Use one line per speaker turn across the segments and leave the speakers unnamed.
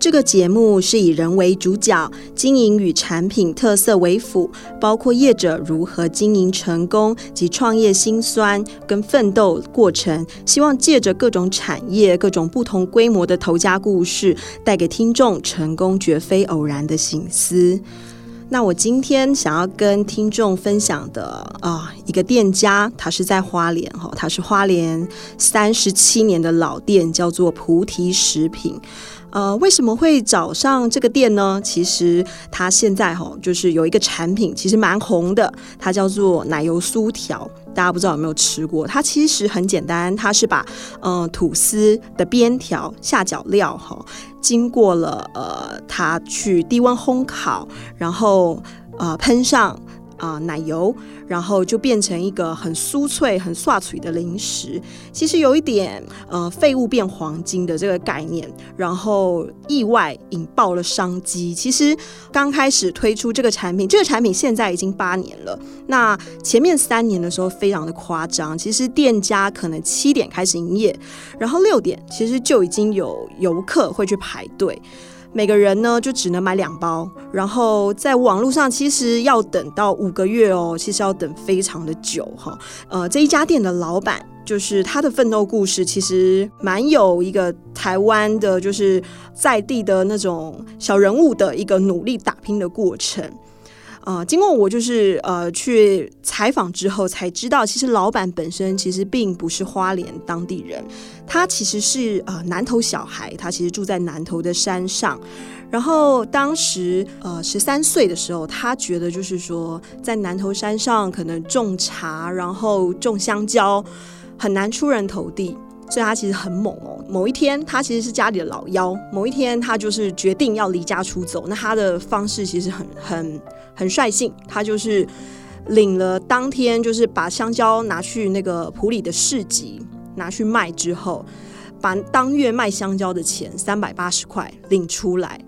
这个节目是以人为主角，经营与产品特色为辅，包括业者如何经营成功及创业辛酸跟奋斗过程，希望借着各种产业、各种不同规模的头家故事，带给听众成功绝非偶然的醒思。那我今天想要跟听众分享的啊，一个店家，他是在花莲哈，他是花莲三十七年的老店，叫做菩提食品。呃，为什么会找上这个店呢？其实它现在哈，就是有一个产品，其实蛮红的，它叫做奶油酥条。大家不知道有没有吃过？它其实很简单，它是把嗯吐司的边条下脚料哈，经过了呃它去低温烘烤，然后呃喷上。啊，奶油，然后就变成一个很酥脆、很刷脆的零食。其实有一点呃，废物变黄金的这个概念，然后意外引爆了商机。其实刚开始推出这个产品，这个产品现在已经八年了。那前面三年的时候非常的夸张，其实店家可能七点开始营业，然后六点其实就已经有游客会去排队。每个人呢就只能买两包，然后在网络上其实要等到五个月哦，其实要等非常的久哈。呃，这一家店的老板就是他的奋斗故事，其实蛮有一个台湾的，就是在地的那种小人物的一个努力打拼的过程。呃，经过我就是呃去采访之后，才知道其实老板本身其实并不是花莲当地人，他其实是呃南投小孩，他其实住在南投的山上。然后当时呃十三岁的时候，他觉得就是说在南投山上可能种茶，然后种香蕉很难出人头地。所以他其实很猛哦。某一天，他其实是家里的老幺。某一天，他就是决定要离家出走。那他的方式其实很很很率性，他就是领了当天就是把香蕉拿去那个普里的市集拿去卖之后，把当月卖香蕉的钱三百八十块领出来，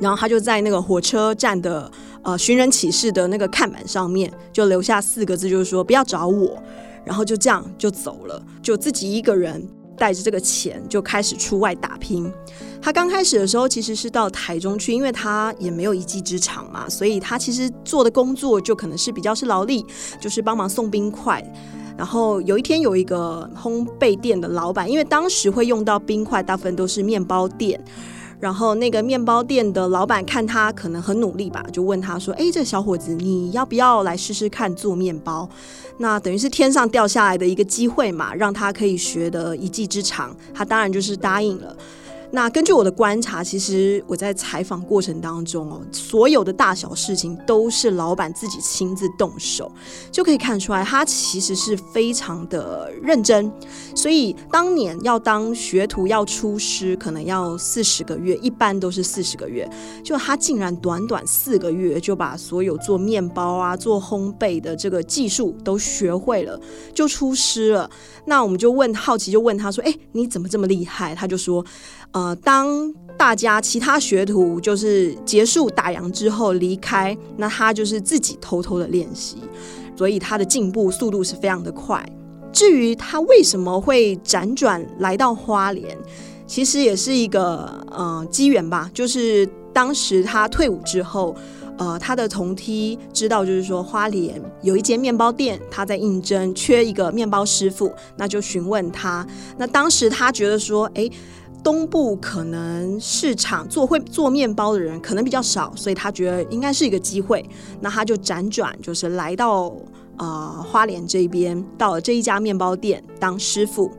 然后他就在那个火车站的呃寻人启事的那个看板上面就留下四个字，就是说不要找我。然后就这样就走了，就自己一个人带着这个钱就开始出外打拼。他刚开始的时候其实是到台中去，因为他也没有一技之长嘛，所以他其实做的工作就可能是比较是劳力，就是帮忙送冰块。然后有一天有一个烘焙店的老板，因为当时会用到冰块，大部分都是面包店。然后那个面包店的老板看他可能很努力吧，就问他说：“哎，这小伙子，你要不要来试试看做面包？那等于是天上掉下来的一个机会嘛，让他可以学得一技之长。他当然就是答应了。”那根据我的观察，其实我在采访过程当中哦，所有的大小事情都是老板自己亲自动手，就可以看出来他其实是非常的认真。所以当年要当学徒要出师，可能要四十个月，一般都是四十个月，就他竟然短短四个月就把所有做面包啊、做烘焙的这个技术都学会了，就出师了。那我们就问好奇，就问他说：“哎，你怎么这么厉害？”他就说。呃，当大家其他学徒就是结束打烊之后离开，那他就是自己偷偷的练习，所以他的进步速度是非常的快。至于他为什么会辗转来到花莲，其实也是一个呃机缘吧。就是当时他退伍之后，呃，他的同梯知道就是说花莲有一间面包店，他在应征缺一个面包师傅，那就询问他。那当时他觉得说，哎。东部可能市场做会做面包的人可能比较少，所以他觉得应该是一个机会，那他就辗转就是来到啊花莲这边，到了这一家面包店当师傅。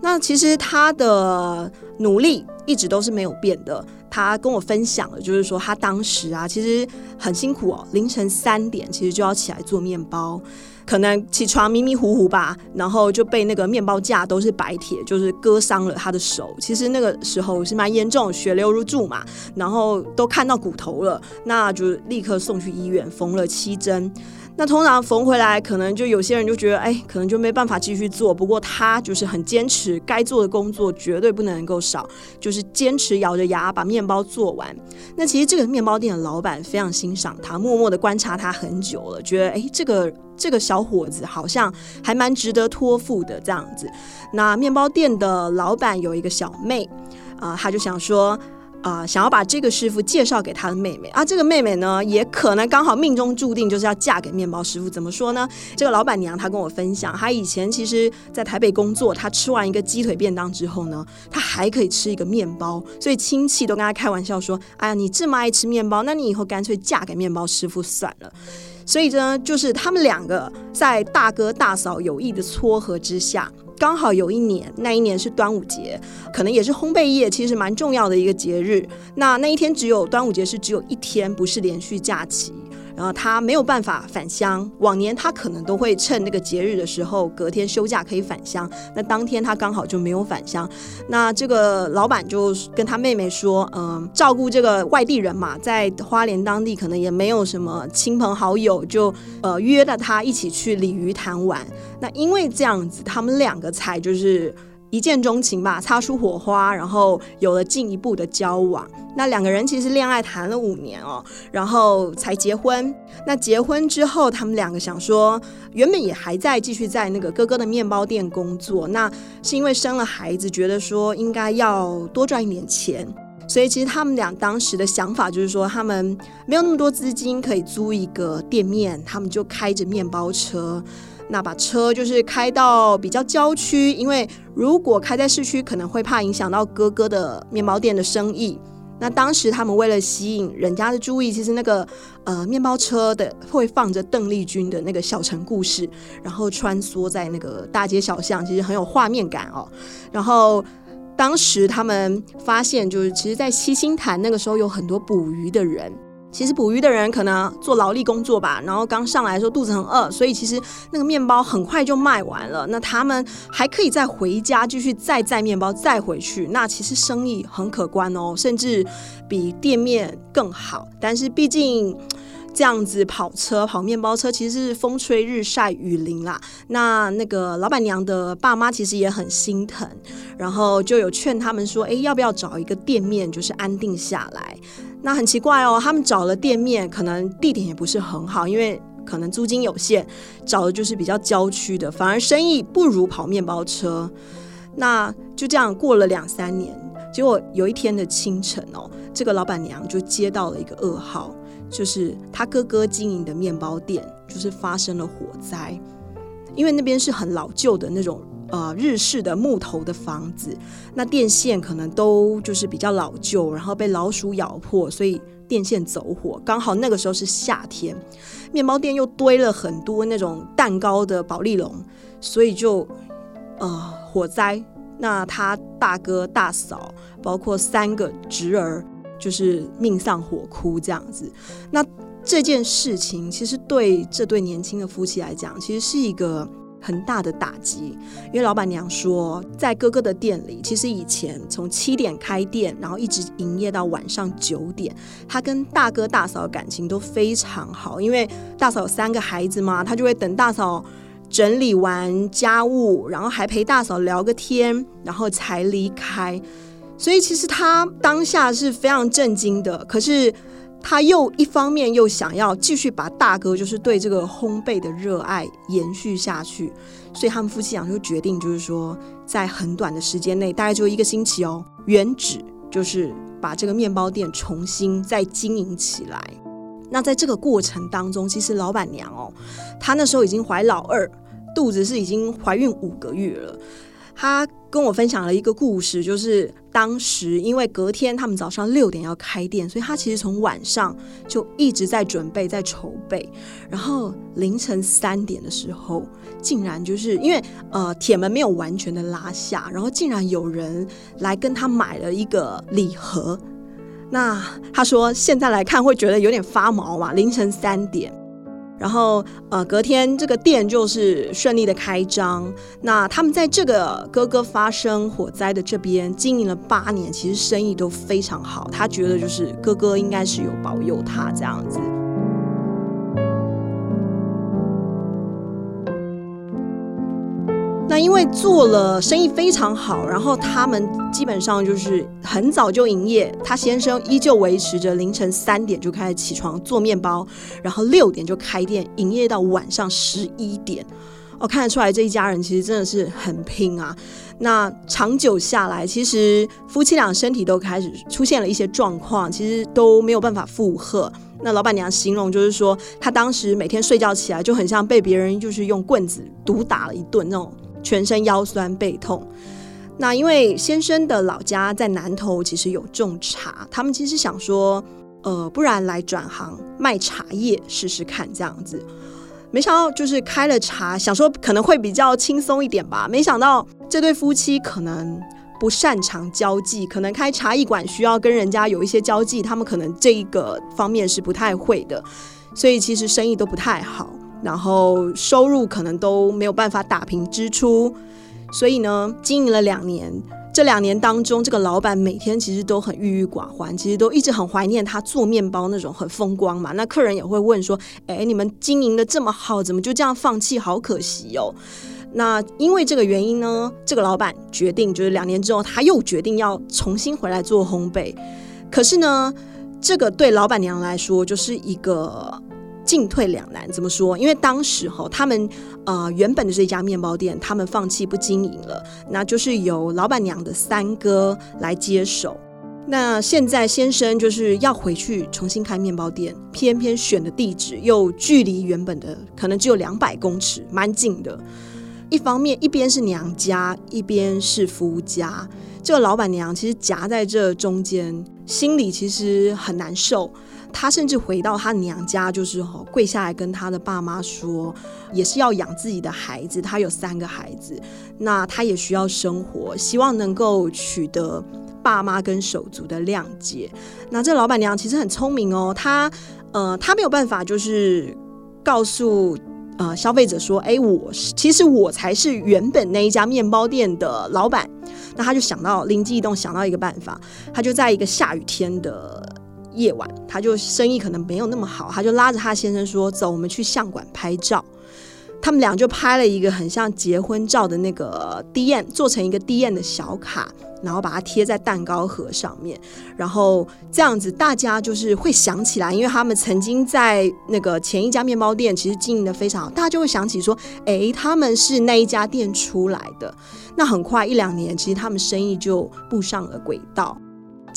那其实他的努力一直都是没有变的。他跟我分享了，就是说他当时啊其实很辛苦哦，凌晨三点其实就要起来做面包。可能起床迷迷糊糊吧，然后就被那个面包架都是白铁，就是割伤了他的手。其实那个时候是蛮严重，血流如注嘛，然后都看到骨头了，那就立刻送去医院缝了七针。那通常缝回来，可能就有些人就觉得，哎，可能就没办法继续做。不过他就是很坚持，该做的工作绝对不能够少，就是坚持咬着牙把面包做完。那其实这个面包店的老板非常欣赏他，默默的观察他很久了，觉得，哎，这个这个小伙子好像还蛮值得托付的这样子。那面包店的老板有一个小妹，啊，他就想说。啊，想要把这个师傅介绍给他的妹妹啊，这个妹妹呢，也可能刚好命中注定就是要嫁给面包师傅。怎么说呢？这个老板娘她跟我分享，她以前其实在台北工作，她吃完一个鸡腿便当之后呢，她还可以吃一个面包，所以亲戚都跟她开玩笑说：“哎呀，你这么爱吃面包，那你以后干脆嫁给面包师傅算了。”所以呢，就是他们两个在大哥大嫂有意的撮合之下。刚好有一年，那一年是端午节，可能也是烘焙业其实蛮重要的一个节日。那那一天只有端午节是只有一天，不是连续假期。然后他没有办法返乡，往年他可能都会趁那个节日的时候，隔天休假可以返乡。那当天他刚好就没有返乡。那这个老板就跟他妹妹说：“嗯，照顾这个外地人嘛，在花莲当地可能也没有什么亲朋好友，就呃约了他一起去鲤鱼潭玩。那因为这样子，他们两个才就是。”一见钟情吧，擦出火花，然后有了进一步的交往。那两个人其实恋爱谈了五年哦，然后才结婚。那结婚之后，他们两个想说，原本也还在继续在那个哥哥的面包店工作。那是因为生了孩子，觉得说应该要多赚一点钱，所以其实他们俩当时的想法就是说，他们没有那么多资金可以租一个店面，他们就开着面包车。那把车就是开到比较郊区，因为如果开在市区，可能会怕影响到哥哥的面包店的生意。那当时他们为了吸引人家的注意，其实那个呃面包车的会放着邓丽君的那个小城故事，然后穿梭在那个大街小巷，其实很有画面感哦。然后当时他们发现，就是其实，在七星潭那个时候有很多捕鱼的人。其实捕鱼的人可能做劳力工作吧，然后刚上来的时候肚子很饿，所以其实那个面包很快就卖完了。那他们还可以再回家继续再载面包再回去，那其实生意很可观哦，甚至比店面更好。但是毕竟。这样子跑车跑面包车，其实是风吹日晒雨淋啦。那那个老板娘的爸妈其实也很心疼，然后就有劝他们说：“哎，要不要找一个店面，就是安定下来？”那很奇怪哦，他们找了店面，可能地点也不是很好，因为可能租金有限，找的就是比较郊区的，反而生意不如跑面包车。那就这样过了两三年，结果有一天的清晨哦，这个老板娘就接到了一个噩耗。就是他哥哥经营的面包店，就是发生了火灾，因为那边是很老旧的那种呃日式的木头的房子，那电线可能都就是比较老旧，然后被老鼠咬破，所以电线走火。刚好那个时候是夏天，面包店又堆了很多那种蛋糕的保利龙，所以就呃火灾。那他大哥大嫂，包括三个侄儿。就是命丧火窟这样子，那这件事情其实对这对年轻的夫妻来讲，其实是一个很大的打击。因为老板娘说，在哥哥的店里，其实以前从七点开店，然后一直营业到晚上九点，他跟大哥大嫂的感情都非常好。因为大嫂有三个孩子嘛，他就会等大嫂整理完家务，然后还陪大嫂聊个天，然后才离开。所以其实他当下是非常震惊的，可是他又一方面又想要继续把大哥就是对这个烘焙的热爱延续下去，所以他们夫妻俩就决定就是说，在很短的时间内，大概就一个星期哦，原址就是把这个面包店重新再经营起来。那在这个过程当中，其实老板娘哦，她那时候已经怀老二，肚子是已经怀孕五个月了。他跟我分享了一个故事，就是当时因为隔天他们早上六点要开店，所以他其实从晚上就一直在准备、在筹备，然后凌晨三点的时候，竟然就是因为呃铁门没有完全的拉下，然后竟然有人来跟他买了一个礼盒。那他说现在来看会觉得有点发毛嘛，凌晨三点。然后呃，隔天这个店就是顺利的开张。那他们在这个哥哥发生火灾的这边经营了八年，其实生意都非常好。他觉得就是哥哥应该是有保佑他这样子。因为做了生意非常好，然后他们基本上就是很早就营业。他先生依旧维持着凌晨三点就开始起床做面包，然后六点就开店，营业到晚上十一点。哦，看得出来这一家人其实真的是很拼啊。那长久下来，其实夫妻俩身体都开始出现了一些状况，其实都没有办法负荷。那老板娘形容就是说，她当时每天睡觉起来就很像被别人就是用棍子毒打了一顿那种。全身腰酸背痛，那因为先生的老家在南头，其实有种茶，他们其实想说，呃，不然来转行卖茶叶试试看这样子。没想到就是开了茶，想说可能会比较轻松一点吧，没想到这对夫妻可能不擅长交际，可能开茶艺馆需要跟人家有一些交际，他们可能这一个方面是不太会的，所以其实生意都不太好。然后收入可能都没有办法打平支出，所以呢，经营了两年，这两年当中，这个老板每天其实都很郁郁寡欢，其实都一直很怀念他做面包那种很风光嘛。那客人也会问说：“哎，你们经营的这么好，怎么就这样放弃？好可惜哦。”那因为这个原因呢，这个老板决定就是两年之后，他又决定要重新回来做烘焙。可是呢，这个对老板娘来说就是一个。进退两难，怎么说？因为当时哈，他们呃原本的这家面包店，他们放弃不经营了，那就是由老板娘的三哥来接手。那现在先生就是要回去重新开面包店，偏偏选的地址又距离原本的可能只有两百公尺，蛮近的。一方面一边是娘家，一边是夫家，这个老板娘其实夹在这中间，心里其实很难受。他甚至回到他娘家，就是吼跪下来跟他的爸妈说，也是要养自己的孩子。他有三个孩子，那他也需要生活，希望能够取得爸妈跟手足的谅解。那这老板娘其实很聪明哦，她呃，她没有办法就是告诉呃消费者说，哎，我是其实我才是原本那一家面包店的老板。那他就想到灵机一动，想到一个办法，他就在一个下雨天的。夜晚，他就生意可能没有那么好，他就拉着他先生说：“走，我们去相馆拍照。”他们俩就拍了一个很像结婚照的那个 D N，做成一个 D N 的小卡，然后把它贴在蛋糕盒上面，然后这样子大家就是会想起来，因为他们曾经在那个前一家面包店其实经营的非常好，大家就会想起说：“哎，他们是那一家店出来的。”那很快一两年，其实他们生意就步上了轨道。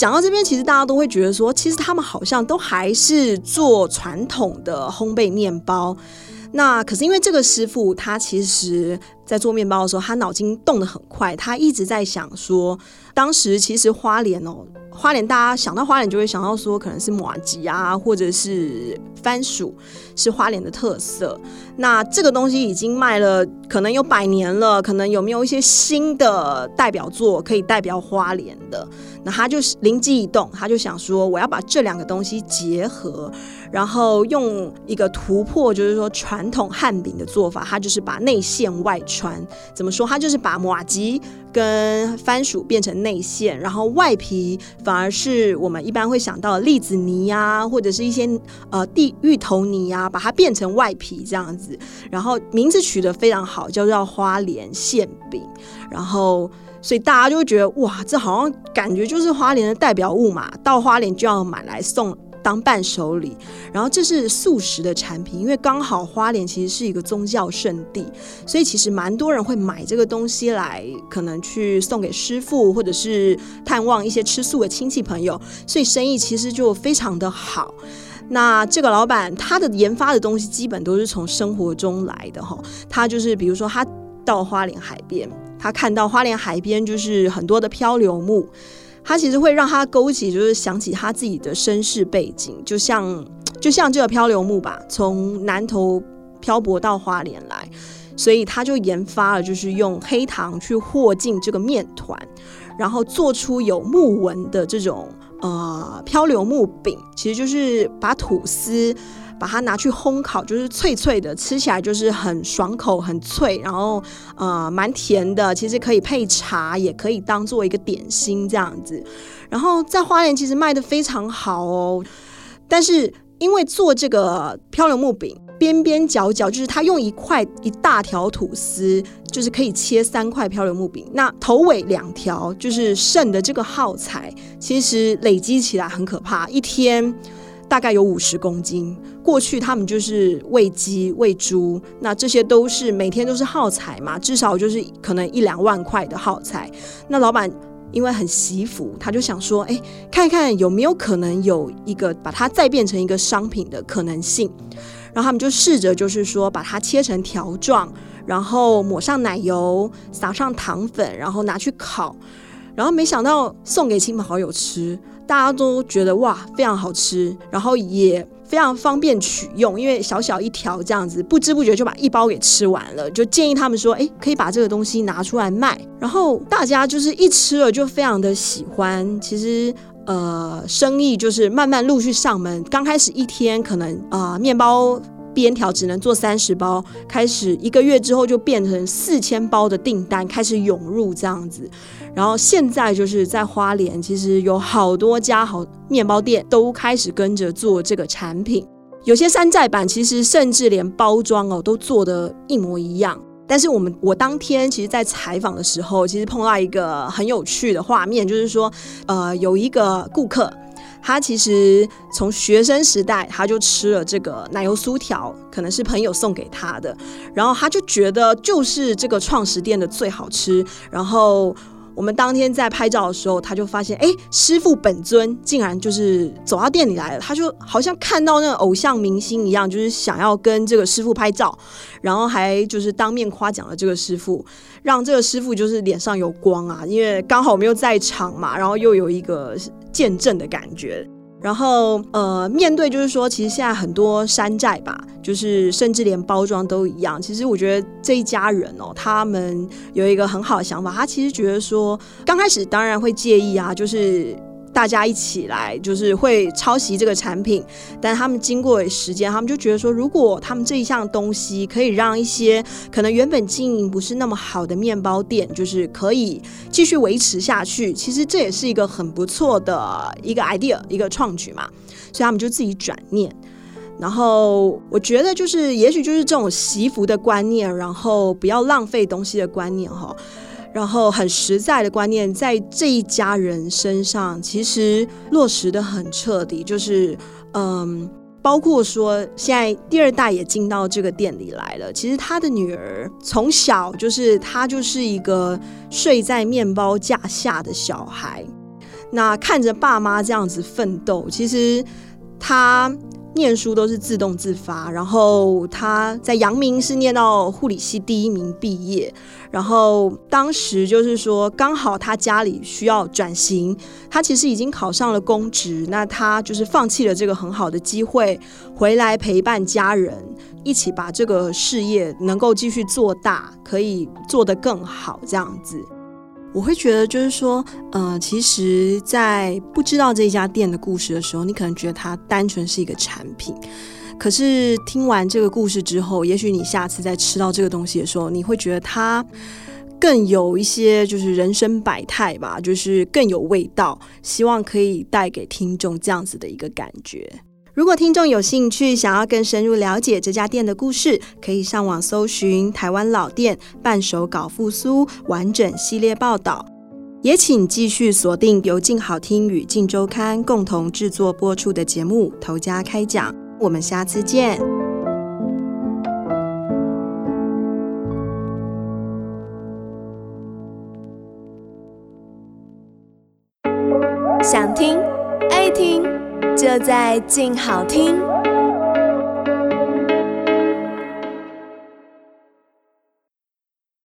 讲到这边，其实大家都会觉得说，其实他们好像都还是做传统的烘焙面包。那可是因为这个师傅，他其实在做面包的时候，他脑筋动得很快，他一直在想说，当时其实花莲哦。花莲，大家想到花莲就会想到说，可能是马吉啊，或者是番薯，是花莲的特色。那这个东西已经卖了，可能有百年了，可能有没有一些新的代表作可以代表花莲的？那他就是灵机一动，他就想说，我要把这两个东西结合，然后用一个突破，就是说传统汉饼的做法，他就是把内馅外出穿。怎么说？它就是把马吉跟番薯变成内馅，然后外皮。反而是我们一般会想到栗子泥呀，或者是一些呃地芋头泥呀，把它变成外皮这样子，然后名字取得非常好，叫做花莲馅饼，然后所以大家就会觉得哇，这好像感觉就是花莲的代表物嘛，到花莲就要买来送。当伴手礼，然后这是素食的产品，因为刚好花莲其实是一个宗教圣地，所以其实蛮多人会买这个东西来，可能去送给师傅，或者是探望一些吃素的亲戚朋友，所以生意其实就非常的好。那这个老板他的研发的东西基本都是从生活中来的哈，他就是比如说他到花莲海边，他看到花莲海边就是很多的漂流木。他其实会让他勾起，就是想起他自己的身世背景，就像就像这个漂流木吧，从南头漂泊到花莲来，所以他就研发了，就是用黑糖去和进这个面团，然后做出有木纹的这种呃漂流木饼，其实就是把吐司把它拿去烘烤，就是脆脆的，吃起来就是很爽口、很脆，然后呃蛮甜的。其实可以配茶，也可以当做一个点心这样子。然后在花莲其实卖的非常好哦，但是因为做这个漂流木饼。边边角角就是他用一块一大条吐司，就是可以切三块漂流木饼。那头尾两条就是剩的这个耗材，其实累积起来很可怕，一天大概有五十公斤。过去他们就是喂鸡喂猪，那这些都是每天都是耗材嘛，至少就是可能一两万块的耗材。那老板因为很惜福，他就想说，哎，看一看有没有可能有一个把它再变成一个商品的可能性。然后他们就试着，就是说把它切成条状，然后抹上奶油，撒上糖粉，然后拿去烤。然后没想到送给亲朋好友吃，大家都觉得哇非常好吃，然后也非常方便取用，因为小小一条这样子，不知不觉就把一包给吃完了。就建议他们说，哎，可以把这个东西拿出来卖。然后大家就是一吃了就非常的喜欢。其实。呃，生意就是慢慢陆续上门。刚开始一天可能啊，面包边条只能做三十包，开始一个月之后就变成四千包的订单开始涌入这样子。然后现在就是在花莲，其实有好多家好面包店都开始跟着做这个产品。有些山寨版其实甚至连包装哦都做的一模一样。但是我们我当天其实，在采访的时候，其实碰到一个很有趣的画面，就是说，呃，有一个顾客，他其实从学生时代他就吃了这个奶油酥条，可能是朋友送给他的，然后他就觉得就是这个创始店的最好吃，然后。我们当天在拍照的时候，他就发现，哎，师傅本尊竟然就是走到店里来了。他就好像看到那个偶像明星一样，就是想要跟这个师傅拍照，然后还就是当面夸奖了这个师傅，让这个师傅就是脸上有光啊，因为刚好我们又在场嘛，然后又有一个见证的感觉。然后，呃，面对就是说，其实现在很多山寨吧，就是甚至连包装都一样。其实我觉得这一家人哦，他们有一个很好的想法，他其实觉得说，刚开始当然会介意啊，就是。大家一起来，就是会抄袭这个产品，但他们经过时间，他们就觉得说，如果他们这一项东西可以让一些可能原本经营不是那么好的面包店，就是可以继续维持下去，其实这也是一个很不错的一个 idea，一个创举嘛。所以他们就自己转念，然后我觉得就是，也许就是这种习福的观念，然后不要浪费东西的观念，哈。然后很实在的观念，在这一家人身上，其实落实的很彻底。就是，嗯，包括说现在第二代也进到这个店里来了。其实他的女儿从小就是他就是一个睡在面包架下的小孩，那看着爸妈这样子奋斗，其实他。念书都是自动自发，然后他在阳明是念到护理系第一名毕业，然后当时就是说刚好他家里需要转型，他其实已经考上了公职，那他就是放弃了这个很好的机会，回来陪伴家人，一起把这个事业能够继续做大，可以做得更好这样子。我会觉得，就是说，呃，其实，在不知道这家店的故事的时候，你可能觉得它单纯是一个产品。可是听完这个故事之后，也许你下次再吃到这个东西的时候，你会觉得它更有一些就是人生百态吧，就是更有味道。希望可以带给听众这样子的一个感觉。如果听众有兴趣，想要更深入了解这家店的故事，可以上网搜寻台湾老店半手搞复苏完整系列报道。也请继续锁定由静好听与静周刊共同制作播出的节目《头家开讲》，我们下次见。
在静好听。